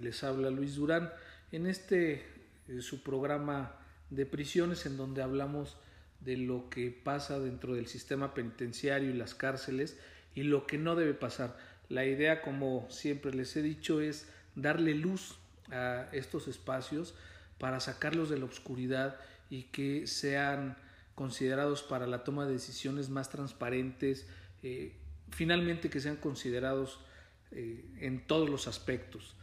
Les habla Luis Durán en este eh, su programa de prisiones en donde hablamos de lo que pasa dentro del sistema penitenciario y las cárceles y lo que no debe pasar. La idea, como siempre les he dicho, es darle luz a estos espacios para sacarlos de la oscuridad y que sean considerados para la toma de decisiones más transparentes, eh, finalmente que sean considerados eh, en todos los aspectos.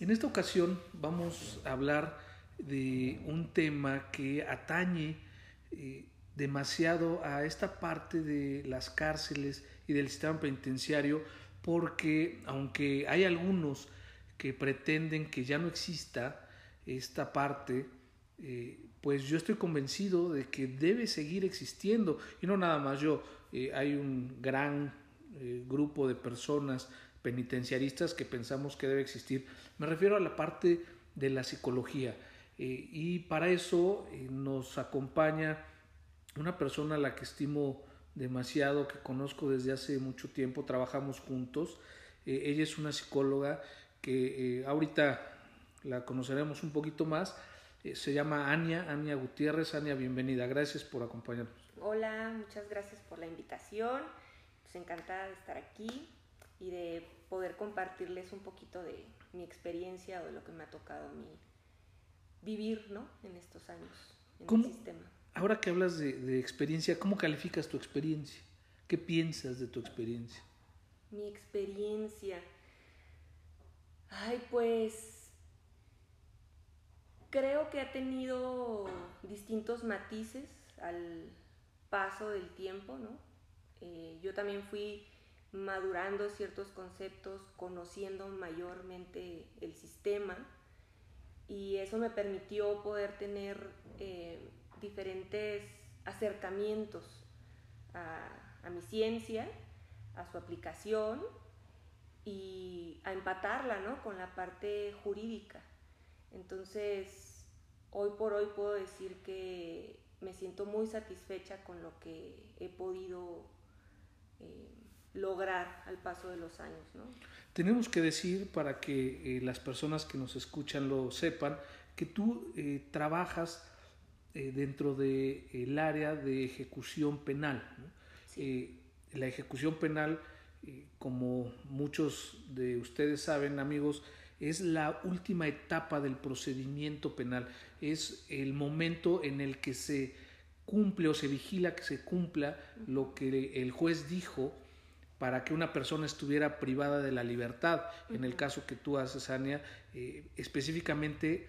En esta ocasión vamos a hablar de un tema que atañe eh, demasiado a esta parte de las cárceles y del sistema penitenciario porque aunque hay algunos que pretenden que ya no exista esta parte, eh, pues yo estoy convencido de que debe seguir existiendo. Y no nada más yo, eh, hay un gran grupo de personas penitenciaristas que pensamos que debe existir. Me refiero a la parte de la psicología eh, y para eso eh, nos acompaña una persona a la que estimo demasiado, que conozco desde hace mucho tiempo, trabajamos juntos. Eh, ella es una psicóloga que ahorita la conoceremos un poquito más. se llama Ania, Ania Gutiérrez. Ania, bienvenida. Gracias por acompañarnos. Hola, muchas gracias por la invitación. Pues encantada de estar aquí y de poder compartirles un poquito de mi experiencia o de lo que me ha tocado a mí vivir ¿no? en estos años en el sistema. Ahora que hablas de, de, experiencia, ¿cómo calificas tu experiencia? ¿Qué piensas de tu experiencia? Mi experiencia. Ay, pues creo que ha tenido distintos matices al paso del tiempo, ¿no? Eh, yo también fui madurando ciertos conceptos, conociendo mayormente el sistema y eso me permitió poder tener eh, diferentes acercamientos a, mi ciencia, a su aplicación y a empatarla ¿no? con la parte jurídica. Entonces, hoy por hoy puedo decir que me siento muy satisfecha con lo que he podido eh, lograr al paso de los años. ¿no? Tenemos que decir, para que eh, las personas que nos escuchan lo sepan, que tú eh, trabajas eh, dentro del el área de ejecución penal. la ejecución penal, como muchos de ustedes saben, amigos, es la última etapa del procedimiento penal, es el momento en el que se cumple o se vigila que se cumpla lo que el juez dijo para que una persona estuviera privada de la libertad. En el caso que tú haces, Ania, eh, específicamente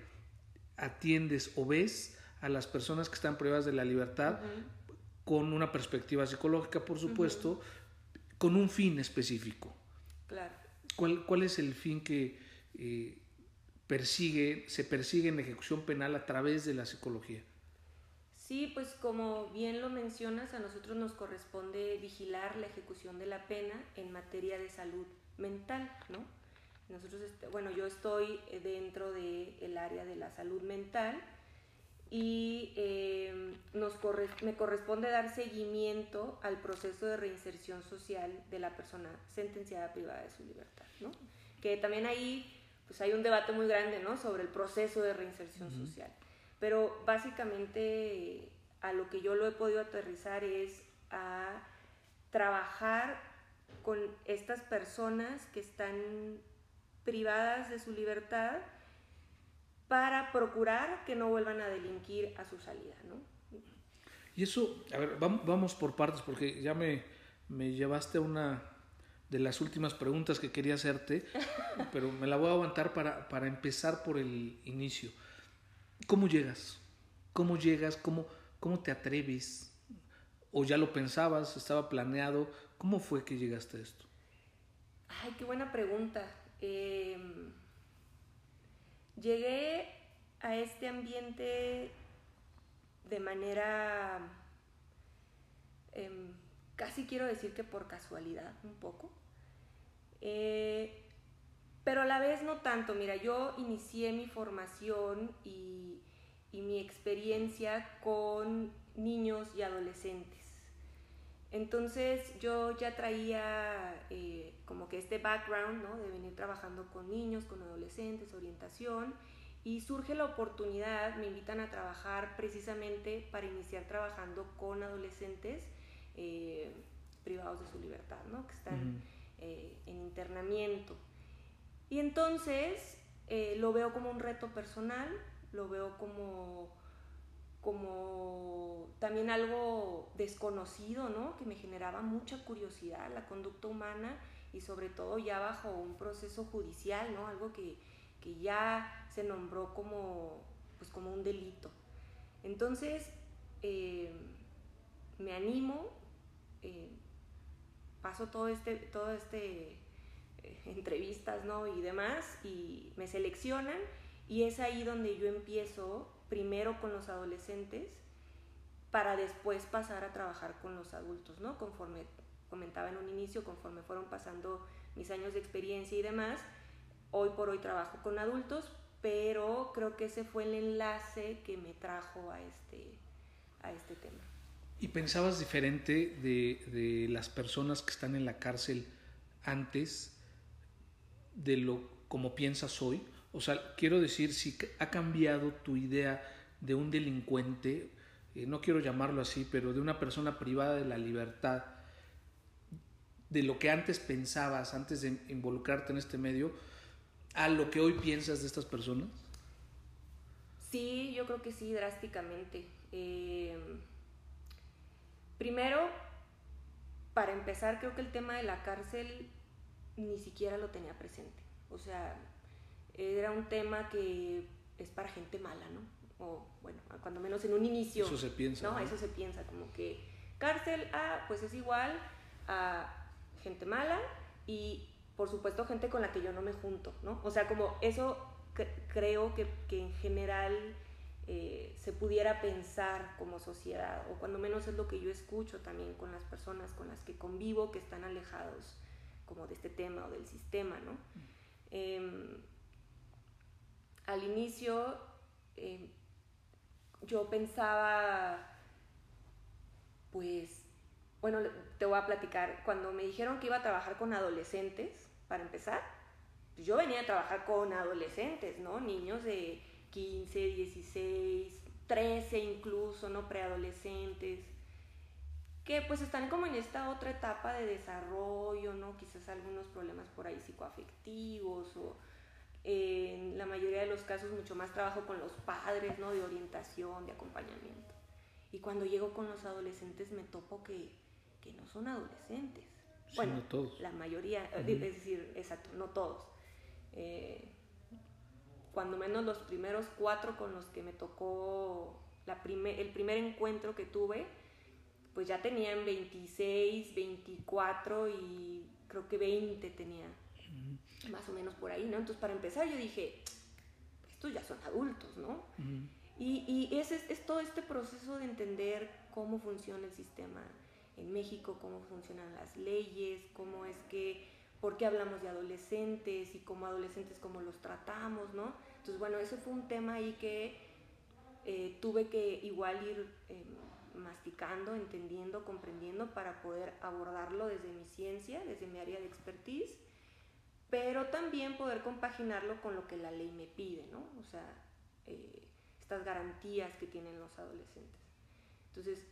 atiendes o ves a las personas que están privadas de la libertad con una perspectiva psicológica, por supuesto, con un fin específico. Claro. ¿Cuál, es el fin que eh, persigue, se persigue en ejecución penal a través de la psicología? Sí, pues como bien lo mencionas, a nosotros nos corresponde vigilar la ejecución de la pena en materia de salud mental, ¿no? Nosotros, este, bueno, yo estoy dentro del área de la salud mental y eh, nos me corresponde dar seguimiento al proceso de reinserción social de la persona sentenciada privada de su libertad, ¿no? Que también ahí pues hay un debate muy grande, ¿no? Sobre el proceso de reinserción social. Pero básicamente a lo que yo lo he podido aterrizar es a trabajar con estas personas que están privadas de su libertad para procurar que no vuelvan a delinquir a su salida, ¿no? Y eso, a ver, vamos, por partes porque ya me, me llevaste a una de las últimas preguntas que quería hacerte, pero me la voy a aguantar para, para empezar por el inicio. ¿Cómo llegas? ¿Cómo llegas? ¿Cómo, ¿Cómo te atreves? ¿O ya lo pensabas? ¿Estaba planeado? ¿Cómo fue que llegaste a esto? Ay, qué buena pregunta. Em, llegué a este ambiente de manera, em, casi quiero decir que por casualidad un poco, eh, pero a la vez no tanto. Mira, yo inicié mi formación y, y mi experiencia con niños y adolescentes. Entonces yo ya traía eh, como que este background ¿no? de venir trabajando con niños, con adolescentes, orientación, y surge la oportunidad, me invitan a trabajar precisamente para iniciar trabajando con adolescentes eh, privados de su libertad, ¿no? que están eh, en internamiento. Y entonces lo veo como un reto personal, lo veo como como también algo desconocido, ¿no? Que me generaba mucha curiosidad, la conducta humana y sobre todo ya bajo un proceso judicial, ¿no? Algo que, ya se nombró como, pues como un delito. Entonces, eh, me animo, eh, paso todo este, todo este eh, entrevistas, ¿no? Y demás, y me seleccionan y es ahí donde yo empiezo primero con los adolescentes para después pasar a trabajar con los adultos, ¿no? Conforme comentaba en un inicio, conforme fueron pasando mis años de experiencia y demás, hoy por hoy trabajo con adultos, pero creo que ese fue el enlace que me trajo a este, a este tema. ¿Y pensabas diferente de, de las personas que están en la cárcel antes de lo como piensas hoy? O sea, quiero decir, si ha cambiado tu idea de un delincuente, eh, no quiero llamarlo así, pero de una persona privada de la libertad, de lo que antes pensabas, antes de involucrarte en este medio, a lo que hoy piensas de estas personas? Sí, yo creo que sí, drásticamente. Em, primero, para empezar, creo que el tema de la cárcel ni siquiera lo tenía presente. O sea, era un tema que es para gente mala, ¿no? O bueno, cuando menos en un inicio. Eso se piensa. No, eso se piensa, como que cárcel, ah, pues es igual a gente mala y por supuesto gente con la que yo no me junto, ¿no? O sea, como eso creo que, que, en general eh, se pudiera pensar como sociedad, o cuando menos es lo que yo escucho también con las personas con las que convivo que están alejados como de este tema o del sistema, ¿no? Eh, al inicio eh, yo pensaba, pues, bueno, te voy a platicar, cuando me dijeron que iba a trabajar con adolescentes, para empezar, pues yo venía a trabajar con adolescentes, ¿no? Niños de 15, 16, 13 incluso, ¿no? Preadolescentes, que pues están como en esta otra etapa de desarrollo, ¿no? Quizás algunos problemas por ahí psicoafectivos o en la mayoría de los casos mucho más trabajo con los padres, ¿no? De orientación, de acompañamiento. Y cuando llego con los adolescentes me topo que, que no son adolescentes. bueno, no todos. La mayoría, es decir, exacto, no todos. Eh, cuando menos los primeros cuatro con los que me tocó la el primer encuentro que tuve, pues ya tenían 26, 24 y creo que 20 tenían más o menos por ahí, ¿no? Entonces, para empezar, yo dije, estos ya son adultos, ¿no? Y, y es, es, todo este proceso de entender cómo funciona el sistema en México, cómo funcionan las leyes, cómo es que, por qué hablamos de adolescentes y como adolescentes cómo los tratamos, ¿no? Entonces, bueno, ese fue un tema ahí que eh, tuve que igual ir em, masticando, entendiendo, comprendiendo para poder abordarlo desde mi ciencia, desde mi área de expertise pero también poder compaginarlo con lo que la ley me pide, ¿no? O sea, eh, estas garantías que tienen los adolescentes. Entonces,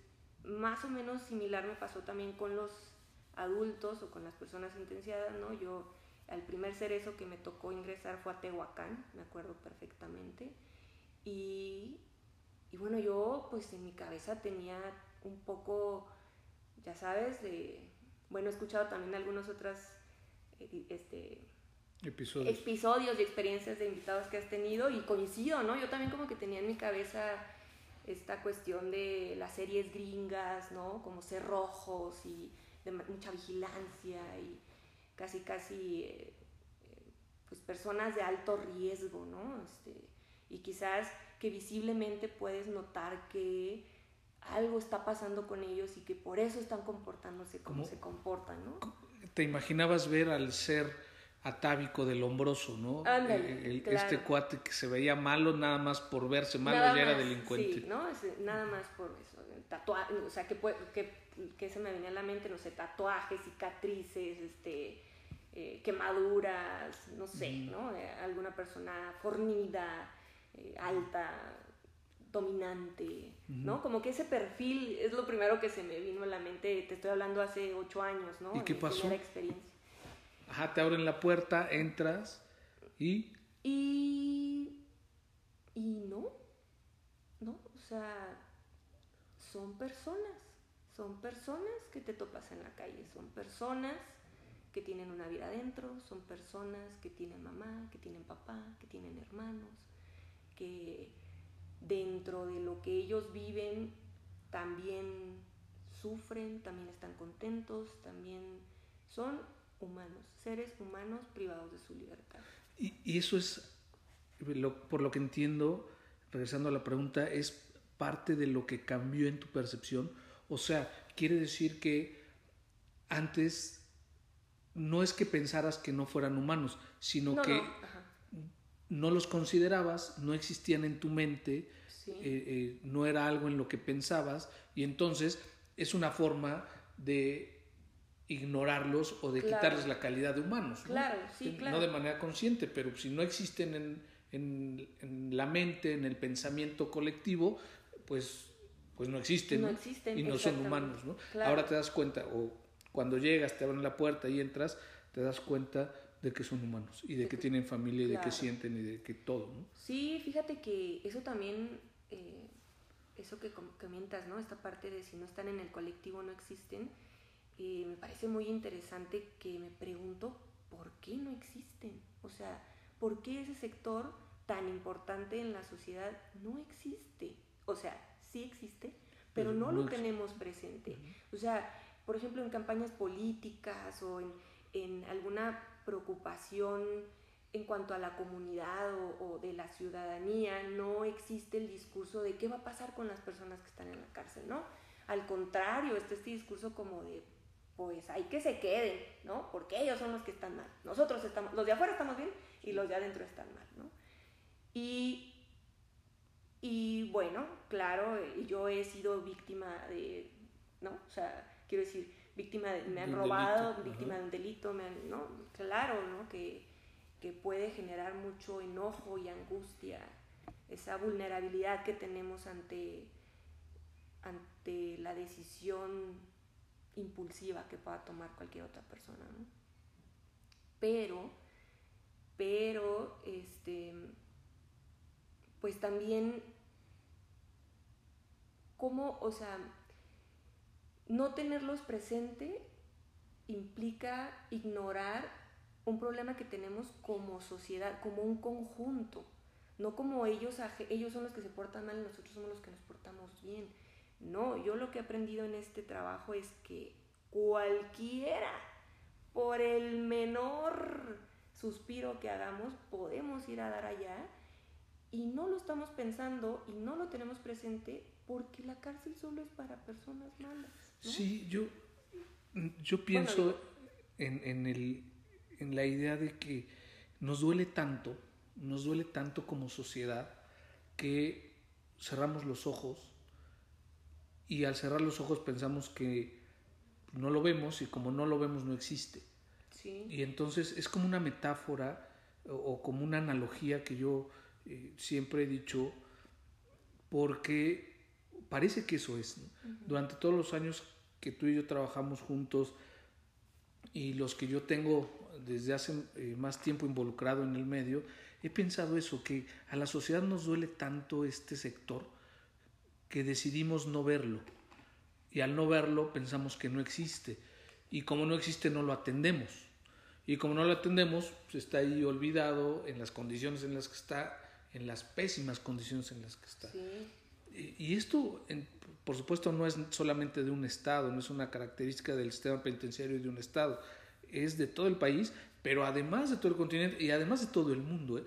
más o menos similar me pasó también con los adultos o con las personas sentenciadas, ¿no? Yo, al primer cerezo que me tocó ingresar fue a Tehuacán, me acuerdo perfectamente, y, y bueno, yo pues en mi cabeza tenía un poco, ya sabes, de, bueno, he escuchado también algunas otras este, episodios. episodios y experiencias de invitados que has tenido y coincido, ¿no? Yo también como que tenía en mi cabeza esta cuestión de las series gringas, ¿no? Como cerrojos y de mucha vigilancia y casi, casi, eh, pues personas de alto riesgo, ¿no? Este, y quizás que visiblemente puedes notar que algo está pasando con ellos y que por eso están comportándose como se comportan, ¿no? Te imaginabas ver al ser atávico del hombroso, ¿no? Ándale, Este cuate que se veía malo nada más por verse malo ya era delincuente. Sí, ¿no? nada más por eso. Tatuaje, o sea, que, que, que, se me venía a la mente, no sé, tatuajes, cicatrices, este, eh, quemaduras, no sé, ¿no? Eh, alguna persona fornida, eh, alta, dominante, ¿no? Como que ese perfil es lo primero que se me vino a la mente, te estoy hablando hace ocho años, ¿no? ¿Y qué pasó? experiencia. Ajá, te abren la puerta, entras y... Y... Y no, no, o sea, son personas, son personas que te topas en la calle, son personas que tienen una vida adentro, son personas que tienen mamá, que tienen papá, que tienen hermanos, que dentro de lo que ellos viven también sufren, también están contentos, también son humanos, seres humanos privados de su libertad. Y, eso es, por lo que entiendo, regresando a la pregunta, es parte de lo que cambió en tu percepción. O sea, quiere decir que antes no es que pensaras que no fueran humanos, sino que no los considerabas, no existían en tu mente, eh, eh, no era algo en lo que pensabas y entonces es una forma de ignorarlos o de quitarles la calidad de humanos. ¿no? Claro, sí, claro. No de manera consciente, pero si no existen en, en, en, la mente, en el pensamiento colectivo, pues, pues no existen, no existen y no son humanos. ¿no? Ahora te das cuenta, o cuando llegas, te abren la puerta y entras, te das cuenta de que son humanos y de, que, tienen familia y de que sienten y de que todo, ¿no? Sí, fíjate que eso también, eh, eso que comentas, ¿no? Esta parte de si no están en el colectivo no existen, eh, me parece muy interesante que me pregunto por qué no existen, o sea, por qué ese sector tan importante en la sociedad no existe, o sea, sí existe, pero, no, lo tenemos presente, o sea, por ejemplo, en campañas políticas o en, en alguna preocupación en cuanto a la comunidad o, de la ciudadanía, no existe el discurso de qué va a pasar con las personas que están en la cárcel, ¿no? Al contrario, está este discurso como de, pues hay que se queden, ¿no? Porque ellos son los que están mal. Nosotros estamos, los de afuera estamos bien y los de adentro están mal, ¿no? Y, y bueno, claro, yo he sido víctima de, ¿no? O sea, quiero decir, víctima de, me han robado, víctima de un delito, me han, ¿no? Claro, ¿no? Que, que puede generar mucho enojo y angustia, esa vulnerabilidad que tenemos ante, ante la decisión impulsiva que pueda tomar cualquier otra persona, ¿no? Pero, pero, este, pues también, ¿cómo, o sea, no tenerlos presente implica ignorar un problema que tenemos como sociedad, como un conjunto, no como ellos, ellos son los que se portan mal y nosotros somos los que nos portamos bien. No, yo lo que he aprendido en este trabajo es que cualquiera, por el menor suspiro que hagamos, podemos ir a dar allá y no lo estamos pensando y no lo tenemos presente porque la cárcel solo es para personas malas. Sí, yo, yo pienso en, en, el, en la idea de que nos duele tanto, nos duele tanto como sociedad que cerramos los ojos y al cerrar los ojos pensamos que no lo vemos y como no lo vemos no existe. Y entonces es como una metáfora o, como una analogía que yo eh, siempre he dicho porque parece que eso es. Durante todos los años que tú y yo trabajamos juntos y los que yo tengo desde hace eh, más tiempo involucrado en el medio, he pensado eso, que a la sociedad nos duele tanto este sector que decidimos no verlo. Y al no verlo pensamos que no existe. Y como no existe no lo atendemos. Y como no lo atendemos, pues está ahí olvidado en las condiciones en las que está, en las pésimas condiciones en las que está. Y esto, por supuesto, no es solamente de un Estado, no es una característica del sistema penitenciario de un Estado, es de todo el país, pero además de todo el continente y además de todo el mundo, ¿eh?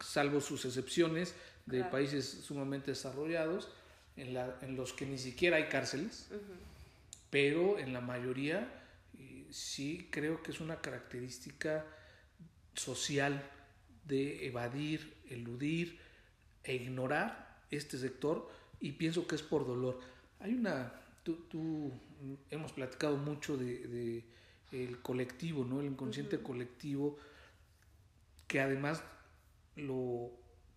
salvo sus excepciones de países sumamente desarrollados, en, la, en, los que ni siquiera hay cárceles, pero en la mayoría sí creo que es una característica social de evadir, eludir e ignorar este sector y pienso que es por dolor. Hay una, tú, hemos platicado mucho de, el colectivo, ¿no? El inconsciente colectivo que además lo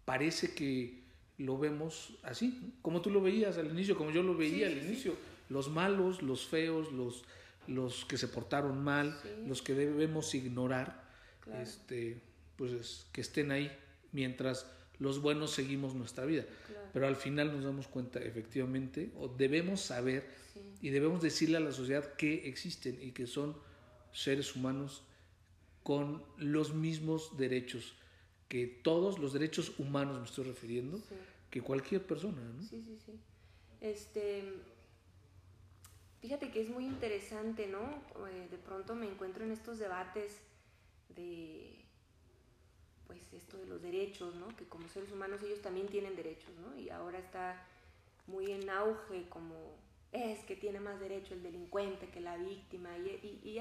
parece que lo vemos así, como tú lo veías al inicio, como yo lo veía al inicio, los malos, los feos, los los que se portaron mal, los que debemos ignorar, este, pues que estén ahí mientras los buenos seguimos nuestra vida. Pero al final nos damos cuenta, efectivamente, o debemos saber y debemos decirle a la sociedad que existen y que son seres humanos con los mismos derechos que todos los derechos humanos me estoy refiriendo que cualquier persona ¿no? sí sí sí este Fíjate que es muy interesante, ¿no? Eh, de pronto me encuentro en estos debates de, pues esto de los derechos, ¿no? Que como seres humanos ellos también tienen derechos, ¿no? Y ahora está muy en auge como es que tiene más derecho el delincuente que la víctima y,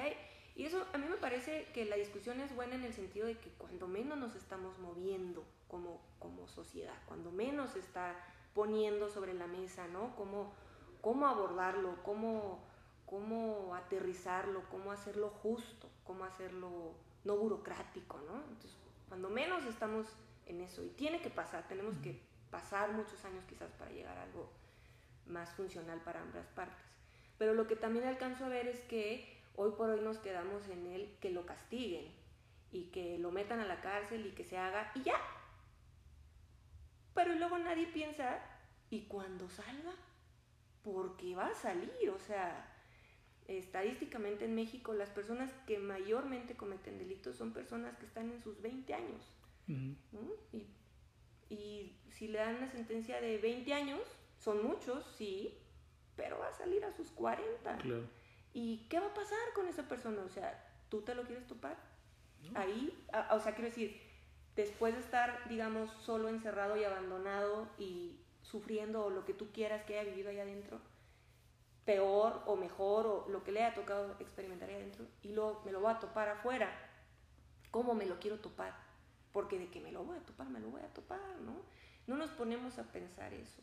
eso a mí me parece que la discusión es buena en el sentido de que cuando menos nos estamos moviendo como, como sociedad, cuando menos se está poniendo sobre la mesa, ¿no? Como cómo abordarlo, cómo, cómo aterrizarlo, cómo hacerlo justo, cómo hacerlo no burocrático, ¿no? Entonces, cuando menos estamos en eso, y tiene que pasar, tenemos que pasar muchos años quizás para llegar a algo más funcional para ambas partes. Pero lo que también alcanzo a ver es que hoy por hoy nos quedamos en el que lo castiguen y que lo metan a la cárcel y que se haga y ya. Pero luego nadie piensa, ¿y cuando salga? porque va a salir, o sea, estadísticamente en México las personas que mayormente cometen delitos son personas que están en sus 20 años. y, y, si le dan una sentencia de 20 años, son muchos, sí, pero va a salir a sus 40. ¿Y qué va a pasar con esa persona? O sea, ¿tú te lo quieres topar? Ahí, o sea, quiero decir, después de estar, digamos, solo encerrado y abandonado y sufriendo o lo que tú quieras que haya vivido ahí adentro, peor o mejor o lo que le haya tocado experimentar ahí adentro, y luego me lo voy a topar afuera. ¿Cómo me lo quiero topar? Porque de que me lo voy a topar, me lo voy a topar, ¿no? No nos ponemos a pensar eso.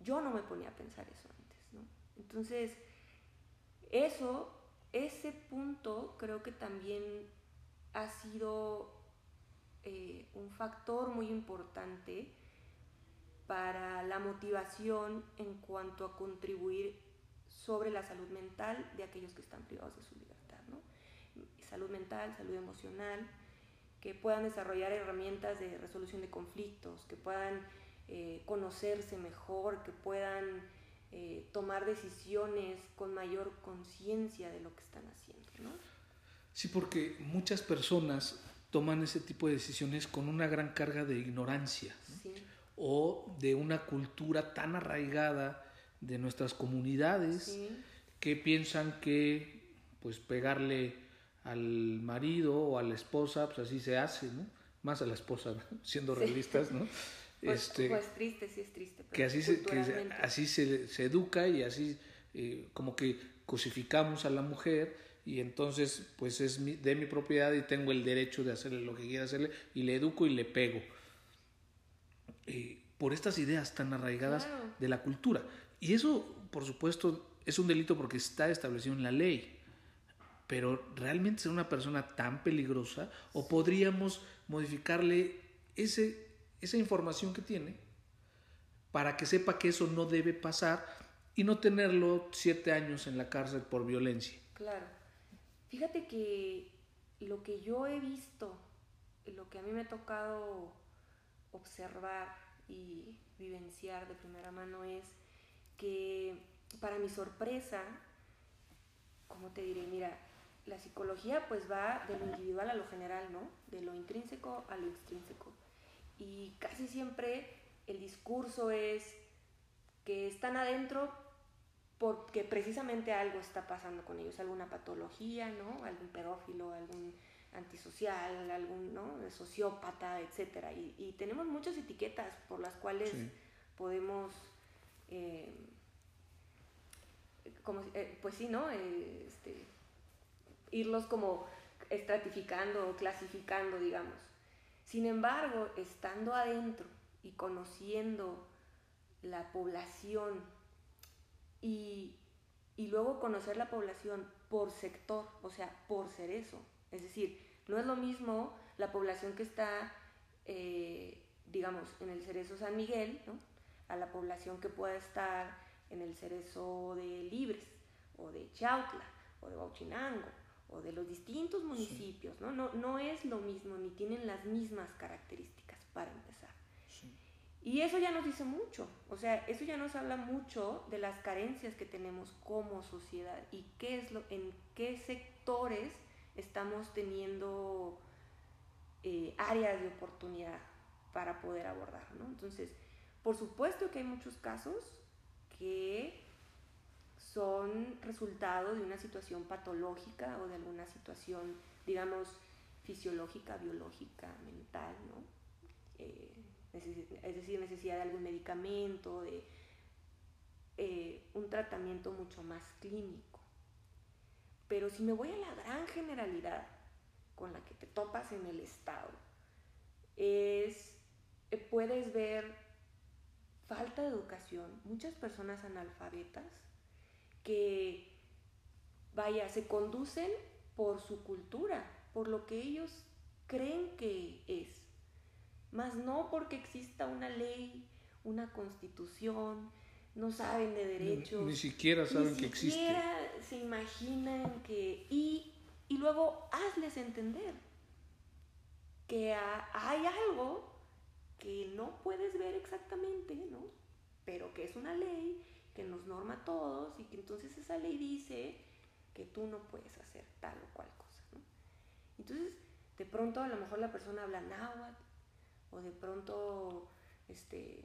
Yo no me ponía a pensar eso antes, ¿no? Entonces, eso, ese punto creo que también ha sido eh, un factor muy importante para la motivación en cuanto a contribuir sobre la salud mental de aquellos que están privados de su libertad. ¿no? Salud mental, salud emocional, que puedan desarrollar herramientas de resolución de conflictos, que puedan eh, conocerse mejor, que puedan eh, tomar decisiones con mayor conciencia de lo que están haciendo. ¿no? Sí, porque muchas personas toman ese tipo de decisiones con una gran carga de ignorancia. Sí o de una cultura tan arraigada de nuestras comunidades que piensan que pues pegarle al marido o a la esposa, pues así se hace, ¿no? Más a la esposa, siendo realistas, ¿no? Pues, este, pues triste, sí es triste. que así, se, así se, se, educa y así eh, como que cosificamos a la mujer y entonces pues es de mi propiedad y tengo el derecho de hacerle lo que quiera hacerle y le educo y le pego. Eh, por estas ideas tan arraigadas de la cultura. Y eso, por supuesto, es un delito porque está establecido en la ley. Pero realmente ser una persona tan peligrosa o podríamos modificarle ese, esa información que tiene para que sepa que eso no debe pasar y no tenerlo siete años en la cárcel por violencia. Claro. Fíjate que lo que yo he visto, lo que a mí me ha tocado observar y vivenciar de primera mano es que para mi sorpresa, como te diré? Mira, la psicología pues va de lo individual a lo general, ¿no? De lo intrínseco a lo extrínseco. Y casi siempre el discurso es que están adentro porque precisamente algo está pasando con ellos, alguna patología, ¿no? Algún pedófilo, algún antisocial, algún ¿no? sociópata, etc. Y, tenemos muchas etiquetas por las cuales podemos, eh, como, eh, pues sí, ¿no? Eh, este, irlos como estratificando o clasificando, digamos. Sin embargo, estando adentro y conociendo la población y, y luego conocer la población por sector, o sea, por cerezo. Es decir, no es lo mismo la población que está, digamos, en el cerezo San Miguel, ¿no? A la población que pueda estar en el cerezo de Libres, o de Chautla, o de Bauchinango, o de los distintos municipios, ¿no? ¿no? No es lo mismo, ni tienen las mismas características para empezar. Y eso ya nos dice mucho, o sea, eso ya nos habla mucho de las carencias que tenemos como sociedad y qué es lo, en qué sectores estamos teniendo eh, áreas de oportunidad para poder abordar, ¿no? Entonces, por supuesto que hay muchos casos que son resultado de una situación patológica o de alguna situación, digamos, fisiológica, biológica, mental, ¿no? Eh, es decir, necesidad de algún medicamento, de eh, un tratamiento mucho más clínico. Pero si me voy a la gran generalidad con la que te topas en el Estado, es, eh, puedes ver falta de educación, muchas personas analfabetas que, vaya, se conducen por su cultura, por lo que ellos creen que es más no porque exista una ley, una constitución, no saben de derechos. Ni, siquiera saben que existe. Ni siquiera se imaginan que... Y, y luego hazles entender que hay algo que no puedes ver exactamente, ¿no? Pero que es una ley que nos norma a todos y que entonces esa ley dice que tú no puedes hacer tal o cual cosa, ¿no? Entonces, de pronto a lo mejor la persona habla náhuatl o de pronto este,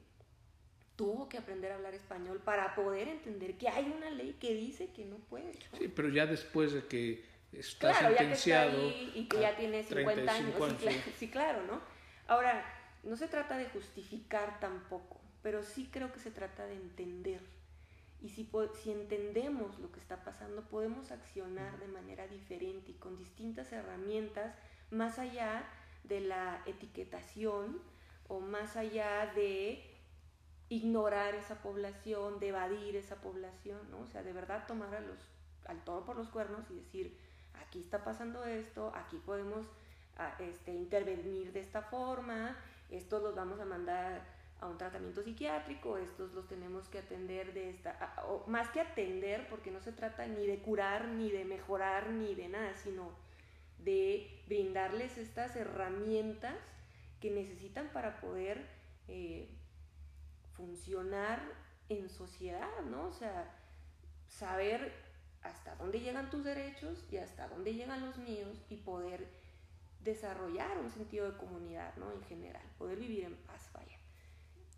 tuvo que aprender a hablar español para poder entender que hay una ley que dice que no puede. Sí, pero ya después de que está sentenciado. y que ya tiene 50 años. Sí, claro, ¿no? Ahora, no se trata de justificar tampoco, pero sí creo que se trata de entender. Y si, si entendemos lo que está pasando, podemos accionar de manera diferente y con distintas herramientas, más allá de la etiquetación o más allá de ignorar esa población, de evadir esa población, ¿no? O sea, de verdad tomar a los, al toro por los cuernos y decir, aquí está pasando esto, aquí podemos ah, este, intervenir de esta forma, estos los vamos a mandar a un tratamiento psiquiátrico, estos los tenemos que atender de esta, o más que atender, porque no se trata ni de curar, ni de mejorar, ni de nada, sino de brindarles estas herramientas que necesitan para poder eh, funcionar en sociedad, ¿no? O sea, saber hasta dónde llegan tus derechos y hasta dónde llegan los míos y poder desarrollar un sentido de comunidad, ¿no? En general, poder vivir en paz, vaya.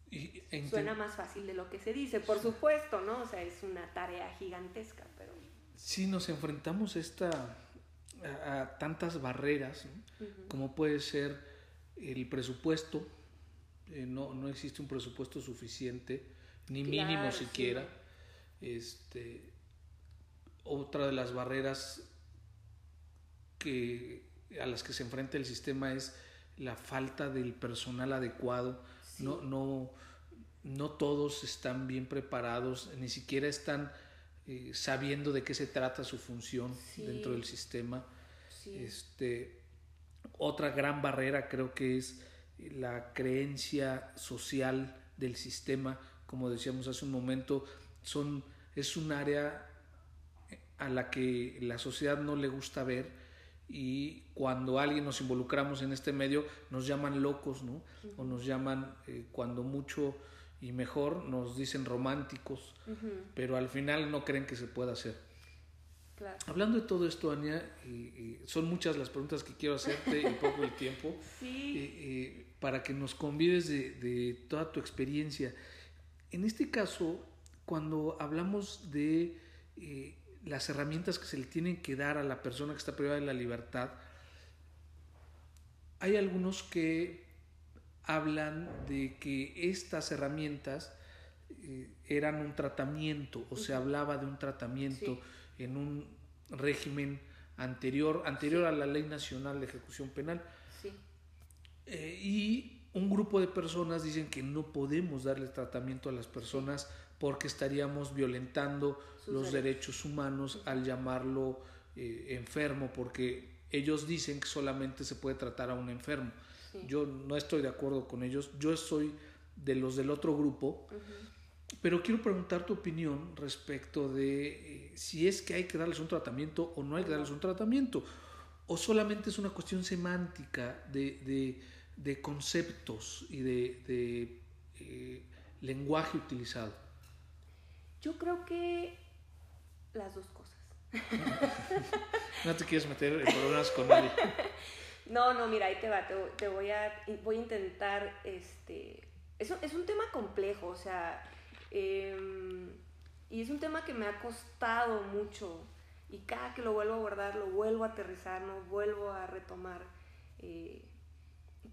Y Suena más fácil de lo que se dice, por supuesto, ¿no? O sea, es una tarea gigantesca, pero... Sí, nos enfrentamos a esta a, tantas barreras, como puede ser el presupuesto, eh, no, no, existe un presupuesto suficiente, ni mínimo siquiera. Este, otra de las barreras que, a las que se enfrenta el sistema es la falta del personal adecuado. No, no, no todos están bien preparados, ni siquiera están eh, sabiendo de qué se trata su función dentro del sistema. Este, otra gran barrera creo que es la creencia social del sistema, como decíamos hace un momento, son, es un área a la que la sociedad no le gusta ver y cuando alguien nos involucramos en este medio nos llaman locos, ¿no? O nos llaman eh, cuando mucho y mejor nos dicen románticos, pero al final no creen que se pueda hacer. Hablando de todo esto, Ania, son muchas las preguntas que quiero hacerte y poco el tiempo, para que nos convides de, toda tu experiencia. En este caso, cuando hablamos de eh, las herramientas que se le tienen que dar a la persona que está privada de la libertad, hay algunos que hablan de que estas herramientas eh, eran un tratamiento o se hablaba de un tratamiento en un régimen anterior, anterior a la Ley Nacional de Ejecución Penal. Eh, y un grupo de personas dicen que no podemos darle tratamiento a las personas porque estaríamos violentando los derechos. humanos al llamarlo eh, enfermo, porque ellos dicen que solamente se puede tratar a un enfermo. Yo no estoy de acuerdo con ellos, yo soy de los del otro grupo, pero quiero preguntar tu opinión respecto de eh, si es que hay que darles un tratamiento o no hay que darles un tratamiento, o solamente es una cuestión semántica de, de, conceptos y de, eh, lenguaje utilizado. Yo creo que las dos cosas. no te quieres meter en problemas con nadie. No, no, mira, ahí te va, te, voy, a, voy a intentar, este, es, es un tema complejo, o sea, em, y es un tema que me ha costado mucho y cada que lo vuelvo a abordar, lo vuelvo a aterrizar, no vuelvo a retomar eh,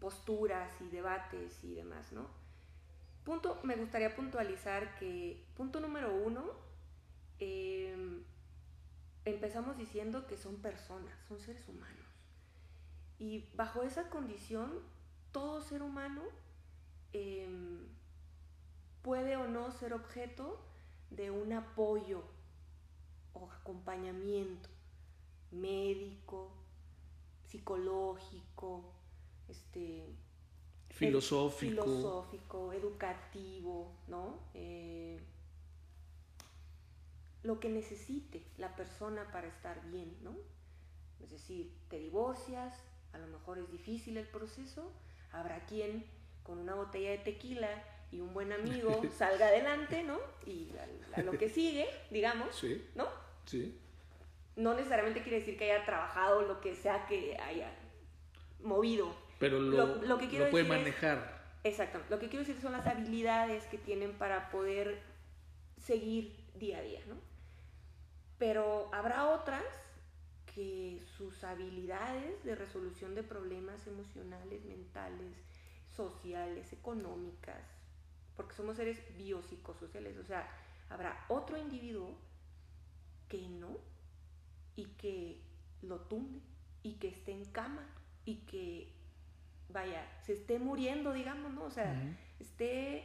posturas y debates y demás, ¿no? Punto, me gustaría puntualizar que, punto número uno, em, empezamos diciendo que son personas, son seres humanos. Y bajo esa condición, todo ser humano em, puede o no ser objeto de un apoyo o acompañamiento médico, psicológico, este, filosófico. filosófico, educativo, ¿no? Eh, lo que necesite la persona para estar bien, ¿no? Es decir, te divorcias, a lo mejor es difícil el proceso, habrá quien con una botella de tequila y un buen amigo salga adelante, ¿no? Y a, lo que sigue, digamos, sí, ¿no? Sí. No necesariamente quiere decir que haya trabajado lo que sea que haya movido. Pero lo, que quiero puede manejar. exacto. Lo que quiero decir son las habilidades que tienen para poder seguir día a día, ¿no? Pero habrá otras que sus habilidades de resolución de problemas emocionales, mentales, sociales, económicas, porque somos seres biopsicosociales, o sea, habrá otro individuo que no y que lo tumbe y que esté en cama y que vaya, se esté muriendo, digamos, ¿no? O sea, esté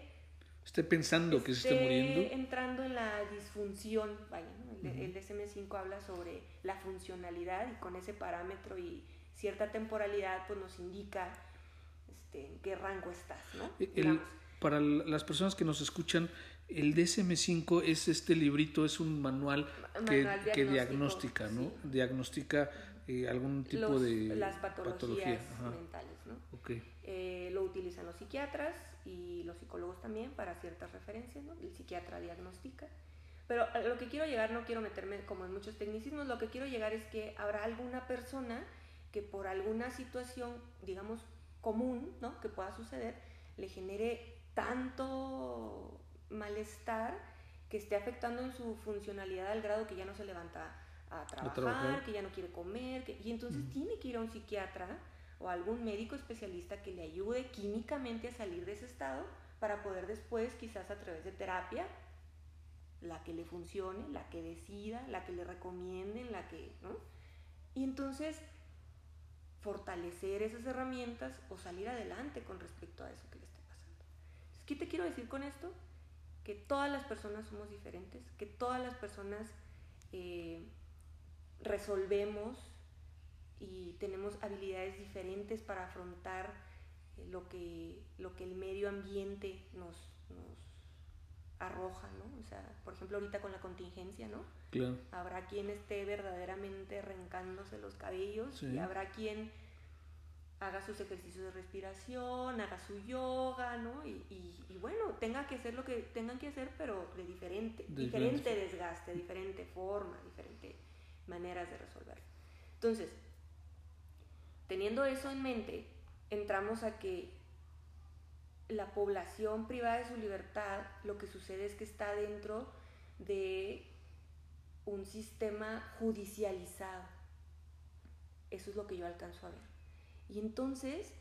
esté pensando que se esté muriendo. entrando en la disfunción, vaya, el, DSM-5 habla sobre la funcionalidad y con ese parámetro y cierta temporalidad pues nos indica este, en qué rango estás, ¿no? para las personas que nos escuchan, el DSM-5 es este librito, es un manual, que, que, diagnostica, ¿no? Diagnostica eh, algún tipo de las patologías mentales, ¿no? Eh, lo utilizan los psiquiatras y los psicólogos también para ciertas referencias, ¿no? El psiquiatra diagnostica. Pero lo que quiero llegar, no quiero meterme como en muchos tecnicismos, lo que quiero llegar es que habrá alguna persona que por alguna situación, digamos, común, ¿no? Que pueda suceder, le genere tanto malestar que esté afectando en su funcionalidad al grado que ya no se levanta a trabajar, que ya no quiere comer, y entonces tiene que ir a un psiquiatra o a algún médico especialista que le ayude químicamente a salir de ese estado para poder después, quizás a través de terapia, la que le funcione, la que decida, la que le recomienden, la que, ¿no? Y entonces fortalecer esas herramientas o salir adelante con respecto a eso que le esté pasando. ¿Qué te quiero decir con esto? Que todas las personas somos diferentes, que todas las personas eh, resolvemos y tenemos habilidades diferentes para afrontar eh, lo, que, lo que el medio ambiente nos, arroja, ¿no? O sea, por ejemplo, ahorita con la contingencia, ¿no? Claro. Habrá quien esté verdaderamente arrancándose los cabellos y habrá quien haga sus ejercicios de respiración, haga su yoga, ¿no? Y, y, bueno, tenga que hacer lo que tengan que hacer, pero de diferente, diferente desgaste, diferente forma, diferente maneras de resolver. Entonces, teniendo eso en mente, entramos a que la población privada de su libertad, lo que sucede es que está dentro de un sistema judicializado. Eso es lo que yo alcanzo a ver. Y entonces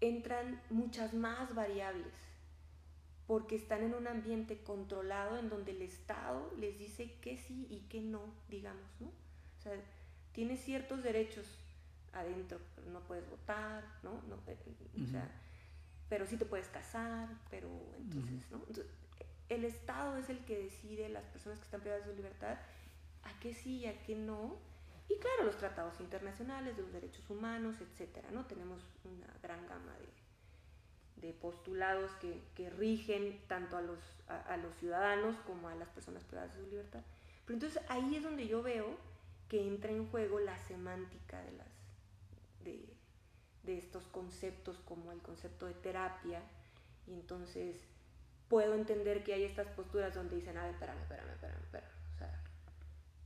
entran muchas más variables, porque están en un ambiente controlado en donde el Estado les dice que sí y que no, digamos, ¿no? O sea, tienes ciertos derechos adentro, pero no puedes votar, ¿no? no o sea, pero sí te puedes casar, pero entonces, ¿no? el Estado es el que decide, las personas que están privadas de su libertad, a qué sí y a qué no. Y claro, los tratados internacionales de los derechos humanos, etcétera, ¿no? Tenemos una gran gama de, de postulados que, que, rigen tanto a los, a, los ciudadanos como a las personas privadas de su libertad. Pero entonces ahí es donde yo veo que entra en juego la semántica de, las, de, de estos conceptos como el concepto de terapia. Y entonces puedo entender que hay estas posturas donde dicen, a ver, espérame, espérame, espérame, espérame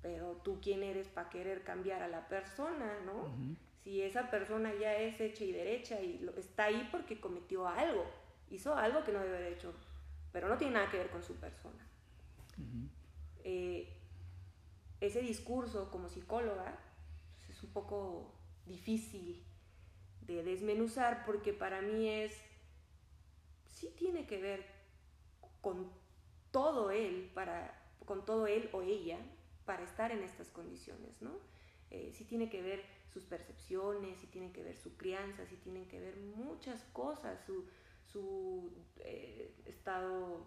pero tú quién eres para querer cambiar a la persona, ¿no? Si esa persona ya es hecha y derecha y está ahí porque cometió algo, hizo algo que no debe haber hecho, pero no tiene nada que ver con su persona. Eh, ese discurso como psicóloga pues, es un poco difícil de desmenuzar porque para mí es, sí tiene que ver con todo él, para, con todo él o ella, para estar en estas condiciones, ¿no? Eh, sí tiene que ver sus percepciones, sí tiene que ver su crianza, sí tienen que ver muchas cosas, su, su eh, estado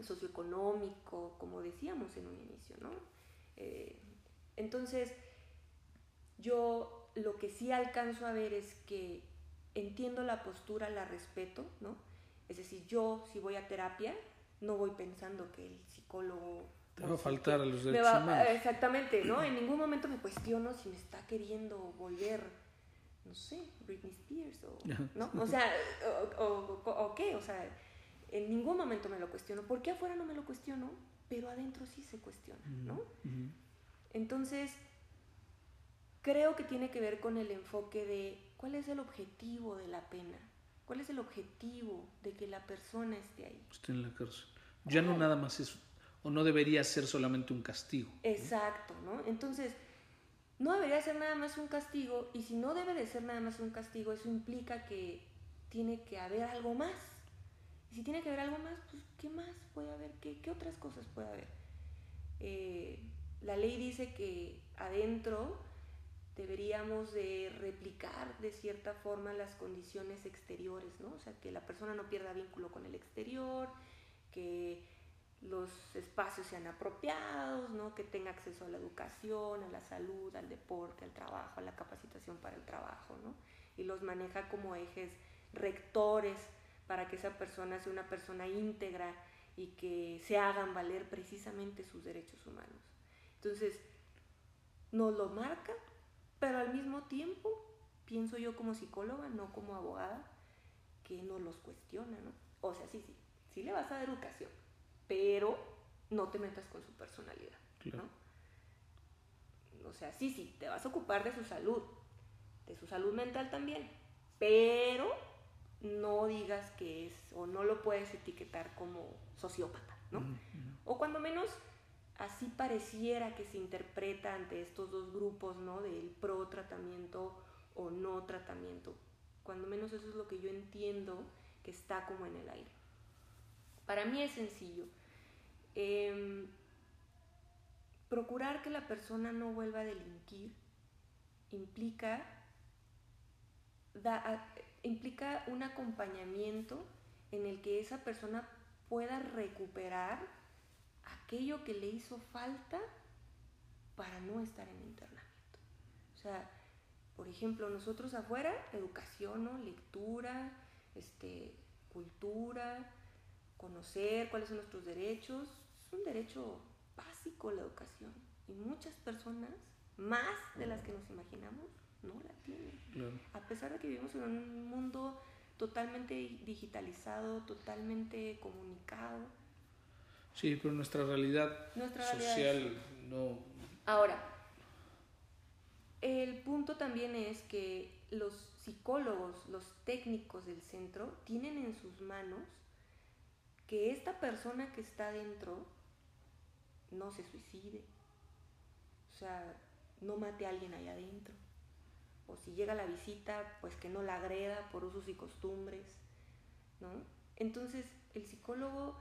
socioeconómico, como decíamos en un inicio, ¿no? Eh, entonces, yo lo que sí alcanzo a ver es que entiendo la postura, la respeto, ¿no? Es decir, yo si voy a terapia, no voy pensando que el psicólogo te va a faltar a los derechos humanos. Exactamente, ¿no? En ningún momento me cuestiono si me está queriendo volver, no sé, Britney Spears o, ¿no? O sea, o, qué, o sea, en ningún momento me lo cuestiono. ¿Por qué afuera no me lo cuestiono? Pero adentro sí se cuestiona, ¿no? Entonces, creo que tiene que ver con el enfoque de cuál es el objetivo de la pena, cuál es el objetivo de que la persona esté ahí. Esté en la cárcel. Ya no nada más eso o no debería ser solamente un castigo. Exacto, ¿no? Entonces, no debería ser nada más un castigo y si no debe de ser nada más un castigo, eso implica que tiene que haber algo más. Y si tiene que haber algo más, pues ¿qué más puede haber? ¿Qué, qué otras cosas puede haber? Eh, la ley dice que adentro deberíamos de replicar de cierta forma las condiciones exteriores, ¿no? O sea, que la persona no pierda vínculo con el exterior, que los espacios sean apropiados, ¿no? que tenga acceso a la educación, a la salud, al deporte, al trabajo, a la capacitación para el trabajo, ¿no? y los maneja como ejes rectores para que esa persona sea una persona íntegra y que se hagan valer precisamente sus derechos humanos. Entonces, nos lo marca, pero al mismo tiempo, pienso yo como psicóloga, no como abogada, que no los cuestiona, ¿no? O sea, sí, sí, sí le vas a dar educación, pero no te metas con su personalidad. ¿no? O sea, sí, sí, te vas a ocupar de su salud, de su salud mental también, pero no digas que es o no lo puedes etiquetar como sociópata, ¿no? O cuando menos así pareciera que se interpreta ante estos dos grupos, ¿no? Del pro tratamiento o no tratamiento. Cuando menos eso es lo que yo entiendo que está como en el aire. Para mí es sencillo. Em, procurar que la persona no vuelva a delinquir implica, implica un acompañamiento en el que esa persona pueda recuperar aquello que le hizo falta para no estar en internamiento. O sea, por ejemplo, nosotros afuera, educación, lectura, este, cultura, conocer cuáles son nuestros derechos, es un derecho básico la educación y muchas personas, más de las que nos imaginamos, no la tienen. A pesar de que vivimos en un mundo totalmente digitalizado, totalmente comunicado. Sí, pero nuestra realidad social no... Ahora, el punto también es que los psicólogos, los técnicos del centro, tienen en sus manos que esta persona que está dentro no se suicide, o sea, no mate a alguien allá adentro, o si llega la visita, pues que no la agreda por usos y costumbres, ¿no? Entonces, el psicólogo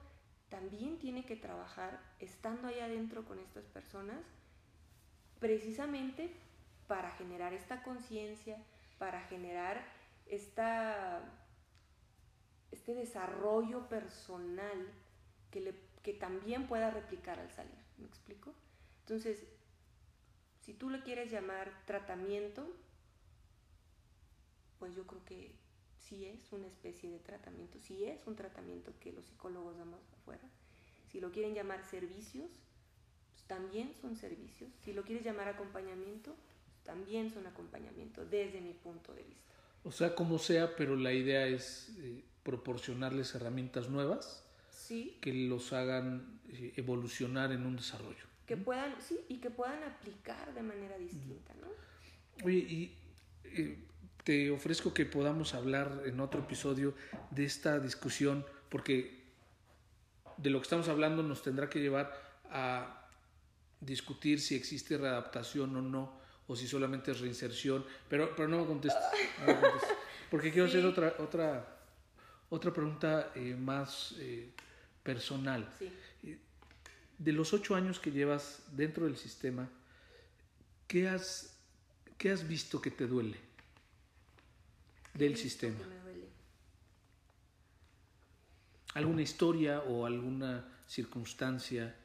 también tiene que trabajar estando ahí adentro con estas personas, precisamente para generar esta conciencia, para generar esta, este desarrollo personal que, le, que también pueda replicar al salir. ¿Me explico? Entonces, si tú le quieres llamar tratamiento, pues yo creo que sí es una especie de tratamiento, sí es un tratamiento que los psicólogos damos afuera. Si lo quieren llamar servicios, pues también son servicios. Si lo quieres llamar acompañamiento, pues también son acompañamiento desde mi punto de vista. O sea, como sea, pero la idea es eh, proporcionarles herramientas nuevas sí. que los hagan eh, evolucionar en un desarrollo. Que puedan, sí, y que puedan aplicar de manera distinta, ¿no? Oye, y eh, te ofrezco que podamos hablar en otro episodio de esta discusión, porque de lo que estamos hablando nos tendrá que llevar a discutir si existe readaptación o no, o si solamente es reinserción, pero, pero no me contestes, no me contestes, porque quiero Sí. hacer otra, otra, otra pregunta eh, más eh, personal. Sí. De los ocho años que llevas dentro del sistema, ¿qué has, qué has visto que te duele del sistema? duele. ¿Alguna historia o alguna circunstancia?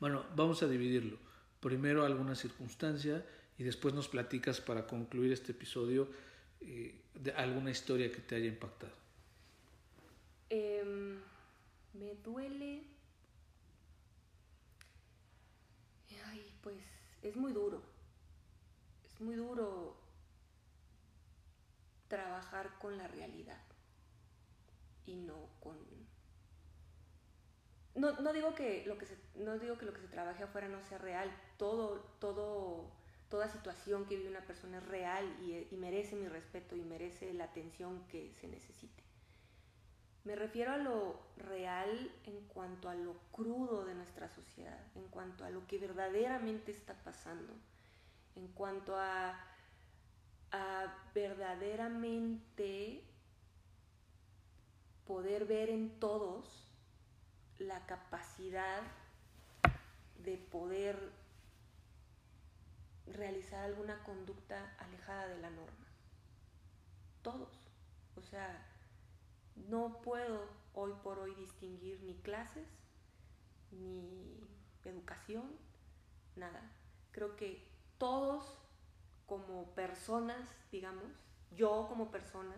Bueno, vamos a dividirlo. Primero alguna circunstancia y después nos platicas para concluir este episodio eh, de alguna historia que te haya impactado. Em, me duele. Ay, pues es muy duro. Es muy duro trabajar con la realidad y no con. No, no digo que lo que se, no digo que lo que se trabaje afuera no sea real. Todo, todo, toda situación que vive una persona es real y, y merece mi respeto y merece la atención que se necesite. Me refiero a lo real en cuanto a lo crudo de nuestra sociedad, en cuanto a lo que verdaderamente está pasando, en cuanto a, verdaderamente poder ver en todos la capacidad de poder realizar alguna conducta alejada de la norma. Todos. O sea, no puedo hoy por hoy distinguir ni clases, ni educación, nada. Creo que todos como personas, digamos, yo como persona,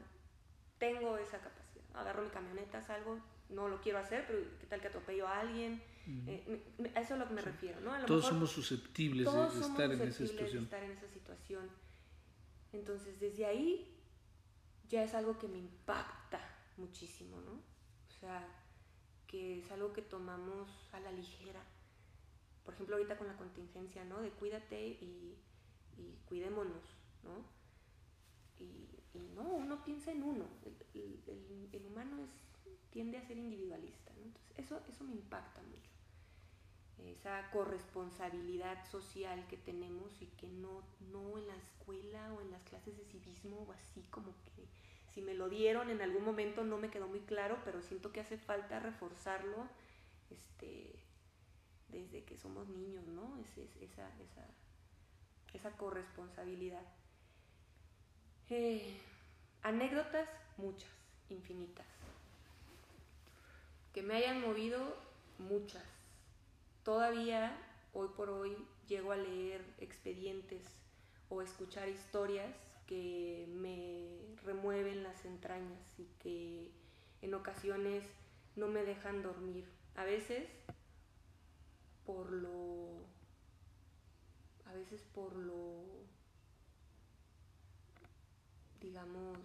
tengo esa capacidad. Agarro mi camioneta, salgo, no lo quiero hacer, pero ¿qué tal que atropello a alguien? Eh, a eso es a lo que me refiero, ¿no? A lo Todos mejor- somos susceptibles de- todos de, somos estar en esa susceptibles de situación. estar en esa situación. Entonces, desde ahí ya es algo que me impacta muchísimo, ¿no? O sea, que es algo que tomamos a la ligera. Por ejemplo, ahorita con la contingencia, ¿no? De cuídate y, cuidémonos, ¿no? Y, no, uno piensa en uno. El- el humano es, tiende a ser individualista, ¿no? Entonces, eso, eso me impacta mucho esa corresponsabilidad social que tenemos y que no, no en la escuela o en las clases de civismo o así como que si me lo dieron en algún momento no me quedó muy claro, pero siento que hace falta reforzarlo este, desde que somos niños, ¿no? Es, es- esa, esa, esa corresponsabilidad. Eh, anécdotas, muchas, infinitas. Que me hayan movido, muchas todavía hoy por hoy llego a leer expedientes o escuchar historias que me remueven las entrañas y que en ocasiones no me dejan dormir. A veces por lo a veces por lo digamos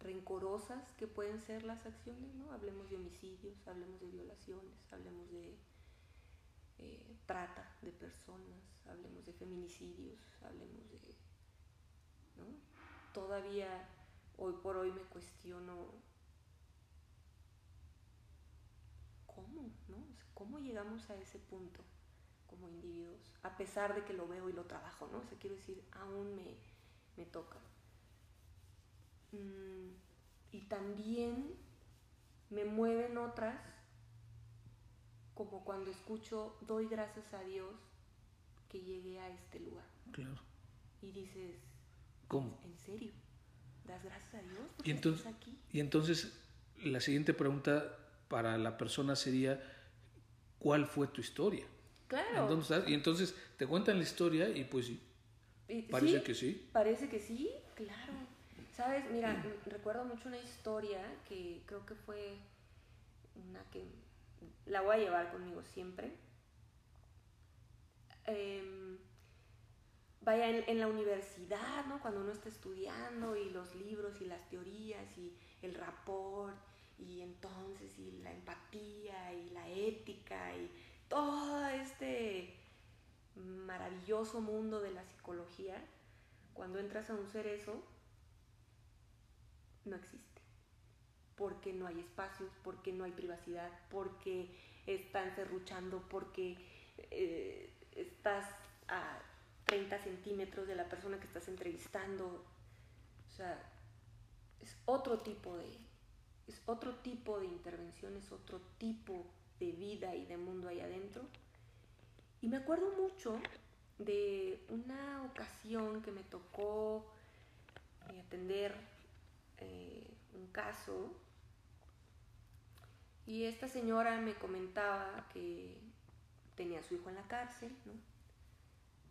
rencorosas que pueden ser las acciones, ¿no? Hablemos de homicidios, hablemos de violaciones, hablemos de eh, trata de personas, hablemos de feminicidios, hablemos de, ¿no? Todavía hoy por hoy me cuestiono cómo, ¿no? O sea, ¿Cómo llegamos a ese punto como individuos, a pesar de que lo veo y lo trabajo, ¿no? O sea, quiero decir, aún me, me toca. Mm, y también me mueven otras, como cuando escucho, doy gracias a Dios que llegué a este lugar. Claro. Y dices, ¿Cómo? ¿En serio? ¿Das gracias a Dios y entonces, estás aquí? Y entonces la siguiente pregunta para la persona sería, ¿cuál fue tu historia? Claro. ¿En dónde estás? Y entonces te cuentan la historia y pues Y- parece ¿sí? que sí. Parece que sí, claro. Sabes, mira, recuerdo mucho una historia que creo que fue una que la voy a llevar conmigo siempre. Em, vaya, en, la universidad, ¿no? Cuando uno está estudiando y los libros y las teorías y el rapport y entonces y la empatía y la ética y todo este maravilloso mundo de la psicología, cuando entras a un cerezo, no existe. Porque no hay espacios, porque no hay privacidad, porque están serruchando, porque eh, estás a 30 centímetros de la persona que estás entrevistando. O sea, es otro tipo de, es otro tipo de intervención, es otro tipo de vida y de mundo ahí adentro. Y me acuerdo mucho de una ocasión que me tocó eh, atender eh, un caso y esta señora me comentaba que tenía a su hijo en la cárcel, ¿no?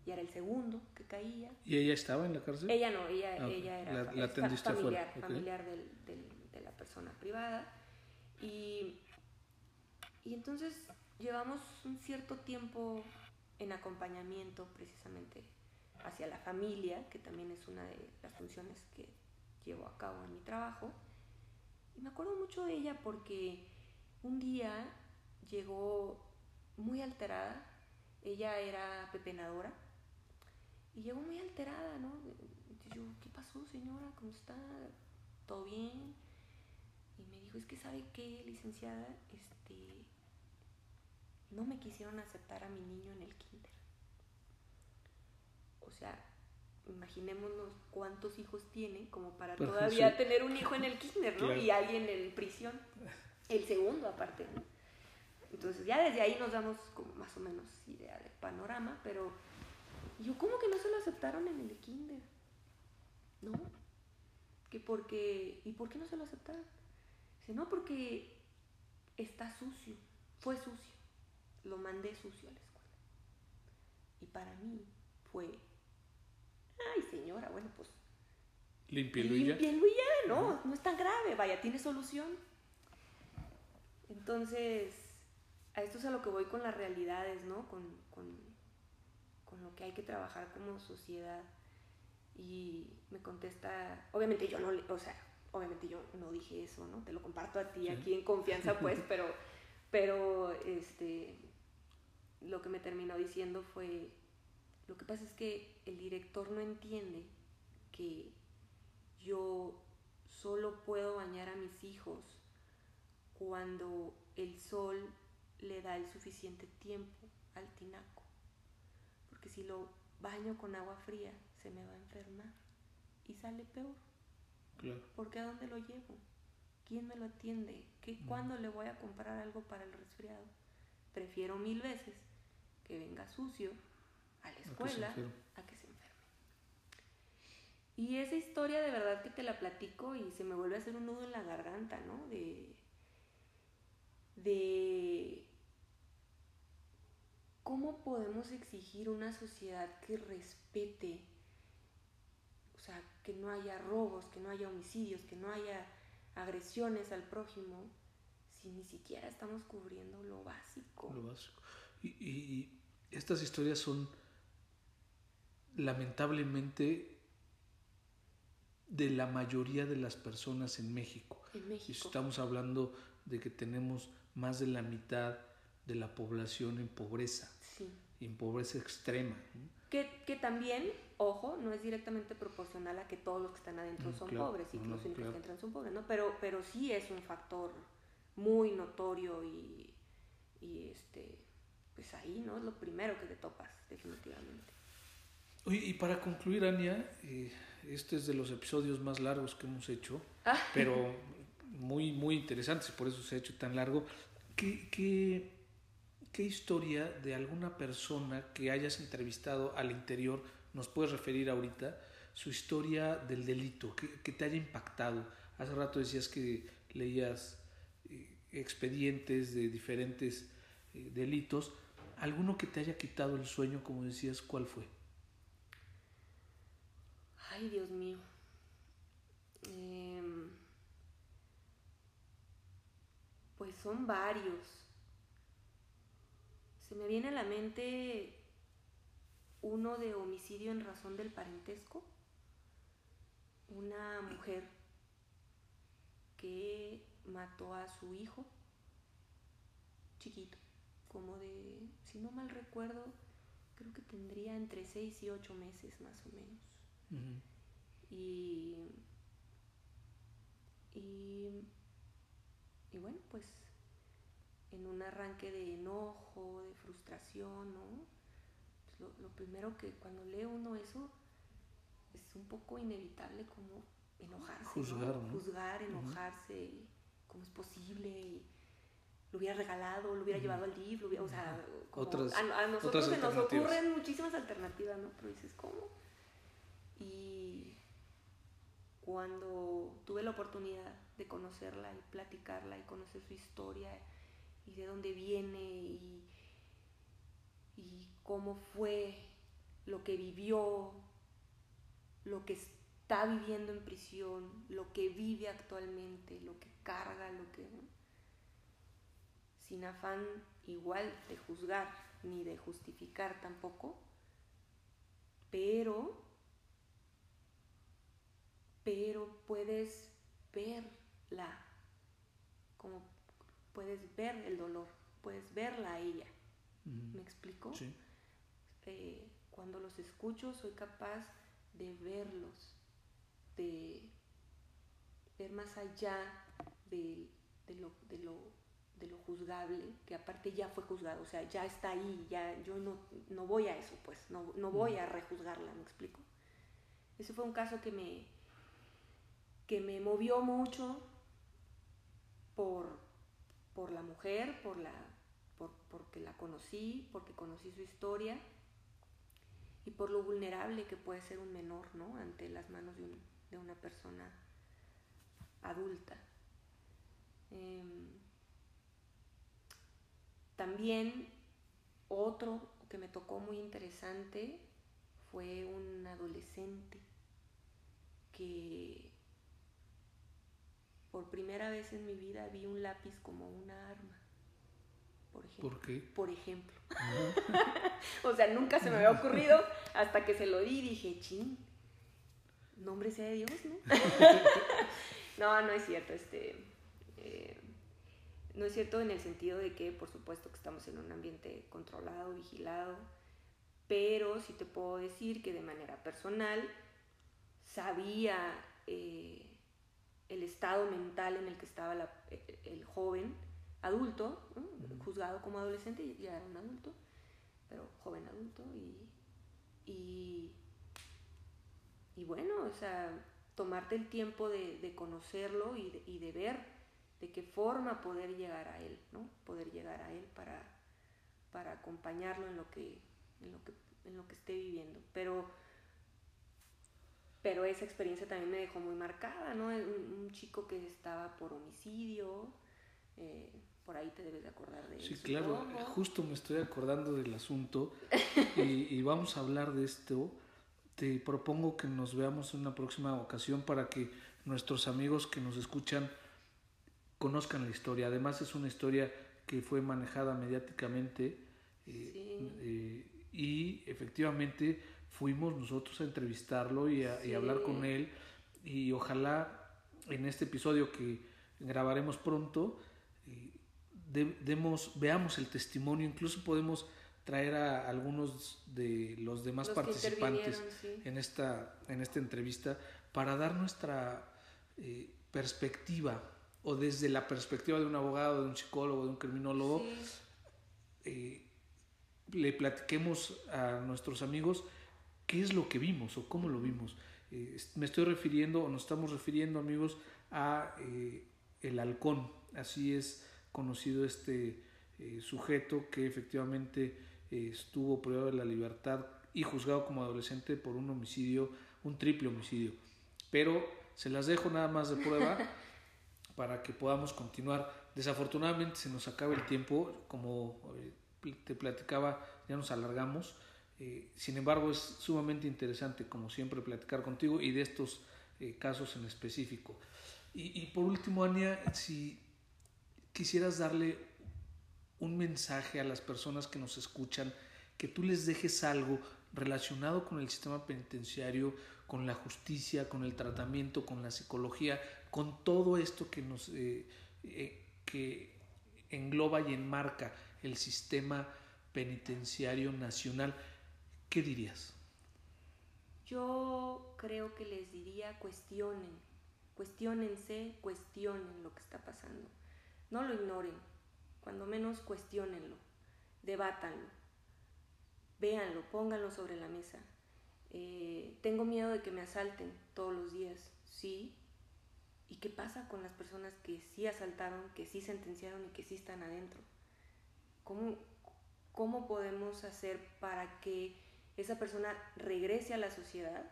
Y era el segundo que caía. ¿Y ella estaba en la cárcel? Ella no, ella, Ah, ok. ella era La- la familiar, ok. familiar del- del- de la persona privada. Y, y entonces llevamos un cierto tiempo en acompañamiento precisamente hacia la familia, que también es una de las funciones que llevo a cabo en mi trabajo. Y me acuerdo mucho de ella porque un día llegó muy alterada, ella era pepenadora, y llegó muy alterada, ¿no? Y yo, ¿qué pasó, señora? ¿Cómo está? ¿Todo bien? Y me dijo, es que sabe qué, licenciada, este, no me quisieron aceptar a mi niño en el kinder. O sea, imaginémonos cuántos hijos tiene como para Pues, todavía sí. tener un hijo en el kinder, ¿no? Claro. Y alguien en prisión. El segundo aparte, ¿no? Entonces ya desde ahí nos damos como más o menos idea del panorama, pero yo, ¿cómo que no se lo aceptaron en el kinder? ¿No? Que porque, ¿y por qué no se lo aceptaron? Dice, no, porque está sucio, fue sucio, lo mandé sucio a la escuela. Y para mí fue, ay señora, bueno, pues Límpielo y ya. Y no, no es tan grave, vaya, tiene solución. Entonces, a esto es a lo que voy con las realidades, ¿no? Con lo que hay que trabajar como sociedad. Y me contesta, obviamente yo no, le- o sea, obviamente yo no dije eso, ¿no? Te lo comparto a ti Sí. aquí en confianza, pues, pero, pero, este, lo que me terminó diciendo fue, lo que pasa es que el director no entiende que yo solo puedo bañar a mis hijos cuando el sol le da el suficiente tiempo al tinaco. Porque si lo baño con agua fría, se me va a enfermar y sale peor. Claro. Porque ¿a dónde lo llevo? ¿Quién me lo atiende? ¿Qué, ¿Cuándo le voy a comprar algo para el resfriado? Prefiero mil veces que venga sucio a la escuela a que se enferme. Y esa historia de verdad que te la platico y se me vuelve a hacer un nudo en la garganta, ¿no? De, de cómo podemos exigir una sociedad que respete, o sea, que no haya robos, que no haya homicidios, que no haya agresiones al prójimo, si ni siquiera estamos cubriendo lo básico. Lo básico. Y, estas historias son lamentablemente de la mayoría de las personas en México. En Y México. estamos hablando de que tenemos más de la mitad de la población en pobreza. En pobreza extrema. ¿no? Que, que también, ojo, no es directamente proporcional a que todos los que están adentro Mm, son claro, pobres y no, que no, los únicos claro. que entran son pobres, ¿no? Pero, pero sí es un factor muy notorio y, y este, pues ahí, ¿no? Es lo primero que te topas, definitivamente. Oye, y para concluir, Ania, eh, este es de los episodios más largos que hemos hecho, ah. pero muy, muy interesantes, por eso se ha hecho tan largo. ¿Qué, qué, qué historia de alguna persona que hayas entrevistado al interior nos puedes referir ahorita? Su historia del delito, que, te haya impactado. Hace rato decías que leías eh, expedientes de diferentes eh, delitos. ¿Alguno que te haya quitado el sueño, como decías, cuál fue? Ay, Dios mío. Em, pues son varios. Se me viene a la mente uno de homicidio en razón del parentesco. Una mujer que mató a su hijo chiquito, como de, si no mal recuerdo, creo que tendría entre 6 y 8 meses más o menos. y, y, bueno, pues en un arranque de enojo, de frustración, ¿no? Pues lo, primero que cuando lee uno eso es un poco inevitable como enojarse, juzgar, juzgar enojarse, cómo es posible, lo hubiera regalado, lo hubiera llevado al libro o sea, a, nosotros se nos ocurren muchísimas alternativas, ¿no? Pero dices, ¿cómo? Y cuando tuve la oportunidad de conocerla y platicarla y conocer su historia y de dónde viene y, cómo fue lo que vivió, lo que está viviendo en prisión, lo que vive actualmente, lo que carga, lo que... Sin afán igual de juzgar ni de justificar tampoco, pero pero puedes verla, como puedes ver el dolor, puedes verla a ella. ¿Me explico? Sí. Eh, cuando los escucho soy capaz de verlos, de ver más allá de, lo, de, lo, de, lo, juzgable, que aparte ya fue juzgado, o sea, ya está ahí, ya yo no, no voy a eso, pues, no, no voy a rejuzgarla, ¿me explico? Ese fue un caso que me, que me movió mucho por, por la mujer, por la, por, porque la conocí, porque conocí su historia y por lo vulnerable que puede ser un menor ¿no? ante las manos de, de una persona adulta. Em, también otro que me tocó muy interesante fue un adolescente que por primera vez en mi vida vi un lápiz como una arma. Por ejemplo. ¿Por qué? Por ejemplo. o sea, nunca se me había ocurrido hasta que se lo di y dije, ching, nombre sea de Dios, ¿no? no, no es cierto. Este, eh, no es cierto en el sentido de que, por supuesto, que estamos en un ambiente controlado, vigilado, pero sí te puedo decir que de manera personal sabía eh, el estado mental en el que estaba el joven adulto, juzgado como adolescente, ya era un adulto, pero joven adulto, y, y, bueno, o sea, tomarte el tiempo de, conocerlo y de, y de, ver de qué forma poder llegar a él, ¿no? Poder llegar a él para, para acompañarlo en lo que, en lo que, en lo que esté viviendo. Pero pero esa experiencia también me dejó muy marcada, ¿no? Un, chico que estaba por homicidio, eh, por ahí te debes de acordar de Sí, claro, justo me estoy acordando del asunto y, vamos a hablar de esto. Te propongo que nos veamos en una próxima ocasión para que nuestros amigos que nos escuchan conozcan la historia. Además es una historia que fue manejada mediáticamente eh, eh, y efectivamente fuimos nosotros a entrevistarlo y a, hablar con él. Y ojalá en este episodio que grabaremos pronto eh, demos, veamos el testimonio, incluso podemos traer a algunos de los demás participantes en, esta, en esta entrevista para dar nuestra eh, perspectiva o desde la perspectiva de un abogado, de un psicólogo, de un criminólogo, eh, le platiquemos a nuestros amigos qué es lo que vimos o cómo lo vimos. Eh, me estoy refiriendo o nos estamos refiriendo amigos a eh, el halcón, así es conocido este eh, sujeto que efectivamente estuvo privado de la libertad y juzgado como adolescente por un homicidio, un triple homicidio. Pero se las dejo nada más de prueba para que podamos continuar. Desafortunadamente se nos acaba el tiempo, como te platicaba, ya nos alargamos. Eh, sin embargo, es sumamente interesante, como siempre, platicar contigo y de estos eh, casos en específico. Y, por último, Ania, si quisieras darle un mensaje a las personas que nos escuchan, que tú les dejes algo relacionado con el sistema penitenciario, con la justicia, con el tratamiento, con la psicología, con todo esto que nos eh, que engloba y enmarca el sistema penitenciario nacional, ¿qué dirías? Yo creo que les diría cuestionen, cuestionense, cuestionen lo que está pasando. No lo ignoren, cuando menos cuestionenlo, debátanlo, véanlo, pónganlo sobre la mesa. Eh, tengo miedo de que me asalten todos los días, sí. ¿Y qué pasa con las personas que sí asaltaron, que sí sentenciaron y que sí están adentro? ¿Cómo, cómo podemos hacer para que esa persona regrese a la sociedad?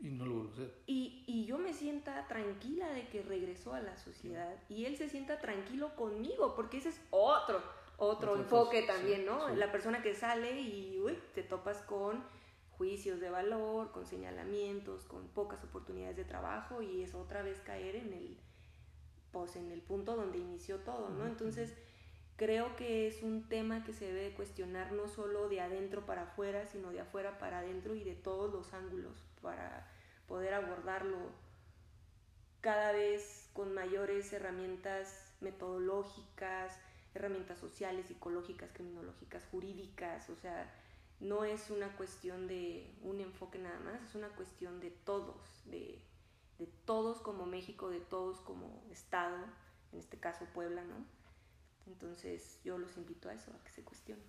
Y no lo vuelva a hacer. Y, y, yo me sienta tranquila de que regresó a la sociedad y él se sienta tranquilo conmigo, porque ese es otro, otro enfoque también, ¿no? La persona que sale y uy, te topas con juicios de valor, con señalamientos, con pocas oportunidades de trabajo y es otra vez caer en el, pues, en el punto donde inició todo, ¿no? Entonces Creo que es un tema que se debe cuestionar no solo de adentro para afuera, sino de afuera para adentro y de todos los ángulos para poder abordarlo cada vez con mayores herramientas metodológicas, herramientas sociales, psicológicas, criminológicas, jurídicas, o sea, no es una cuestión de un enfoque nada más, es una cuestión de todos, de, de todos como México, de todos como Estado, en este caso Puebla, ¿no? Entonces yo los invito a eso, a que se cuestionen.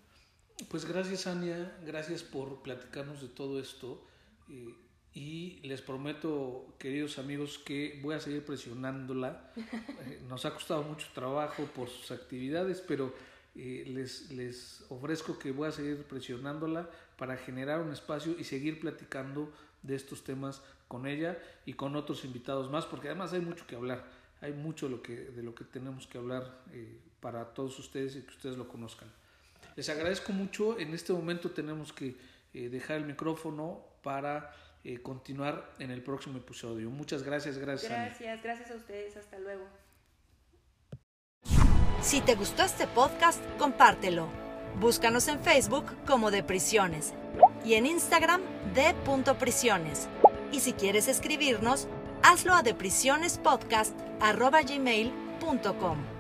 Pues gracias Ania, gracias por platicarnos de todo esto eh, y les prometo, queridos amigos, que voy a seguir presionándola. Eh, nos ha costado mucho trabajo por sus actividades, pero eh, les, les ofrezco que voy a seguir presionándola para generar un espacio y seguir platicando de estos temas con ella y con otros invitados más, porque además hay mucho que hablar, hay mucho de lo que, de lo que tenemos que hablar para todos ustedes y que ustedes lo conozcan. Les agradezco mucho. En este momento tenemos que eh, dejar el micrófono para eh, continuar en el próximo episodio. Muchas gracias, gracias. Gracias, gracias a ustedes. Hasta luego. Si te gustó este podcast, compártelo. Búscanos en Facebook como de Prisiones y en Instagram de punto Prisiones. Y si quieres escribirnos, hazlo a deprisionespodcast.gmail.com.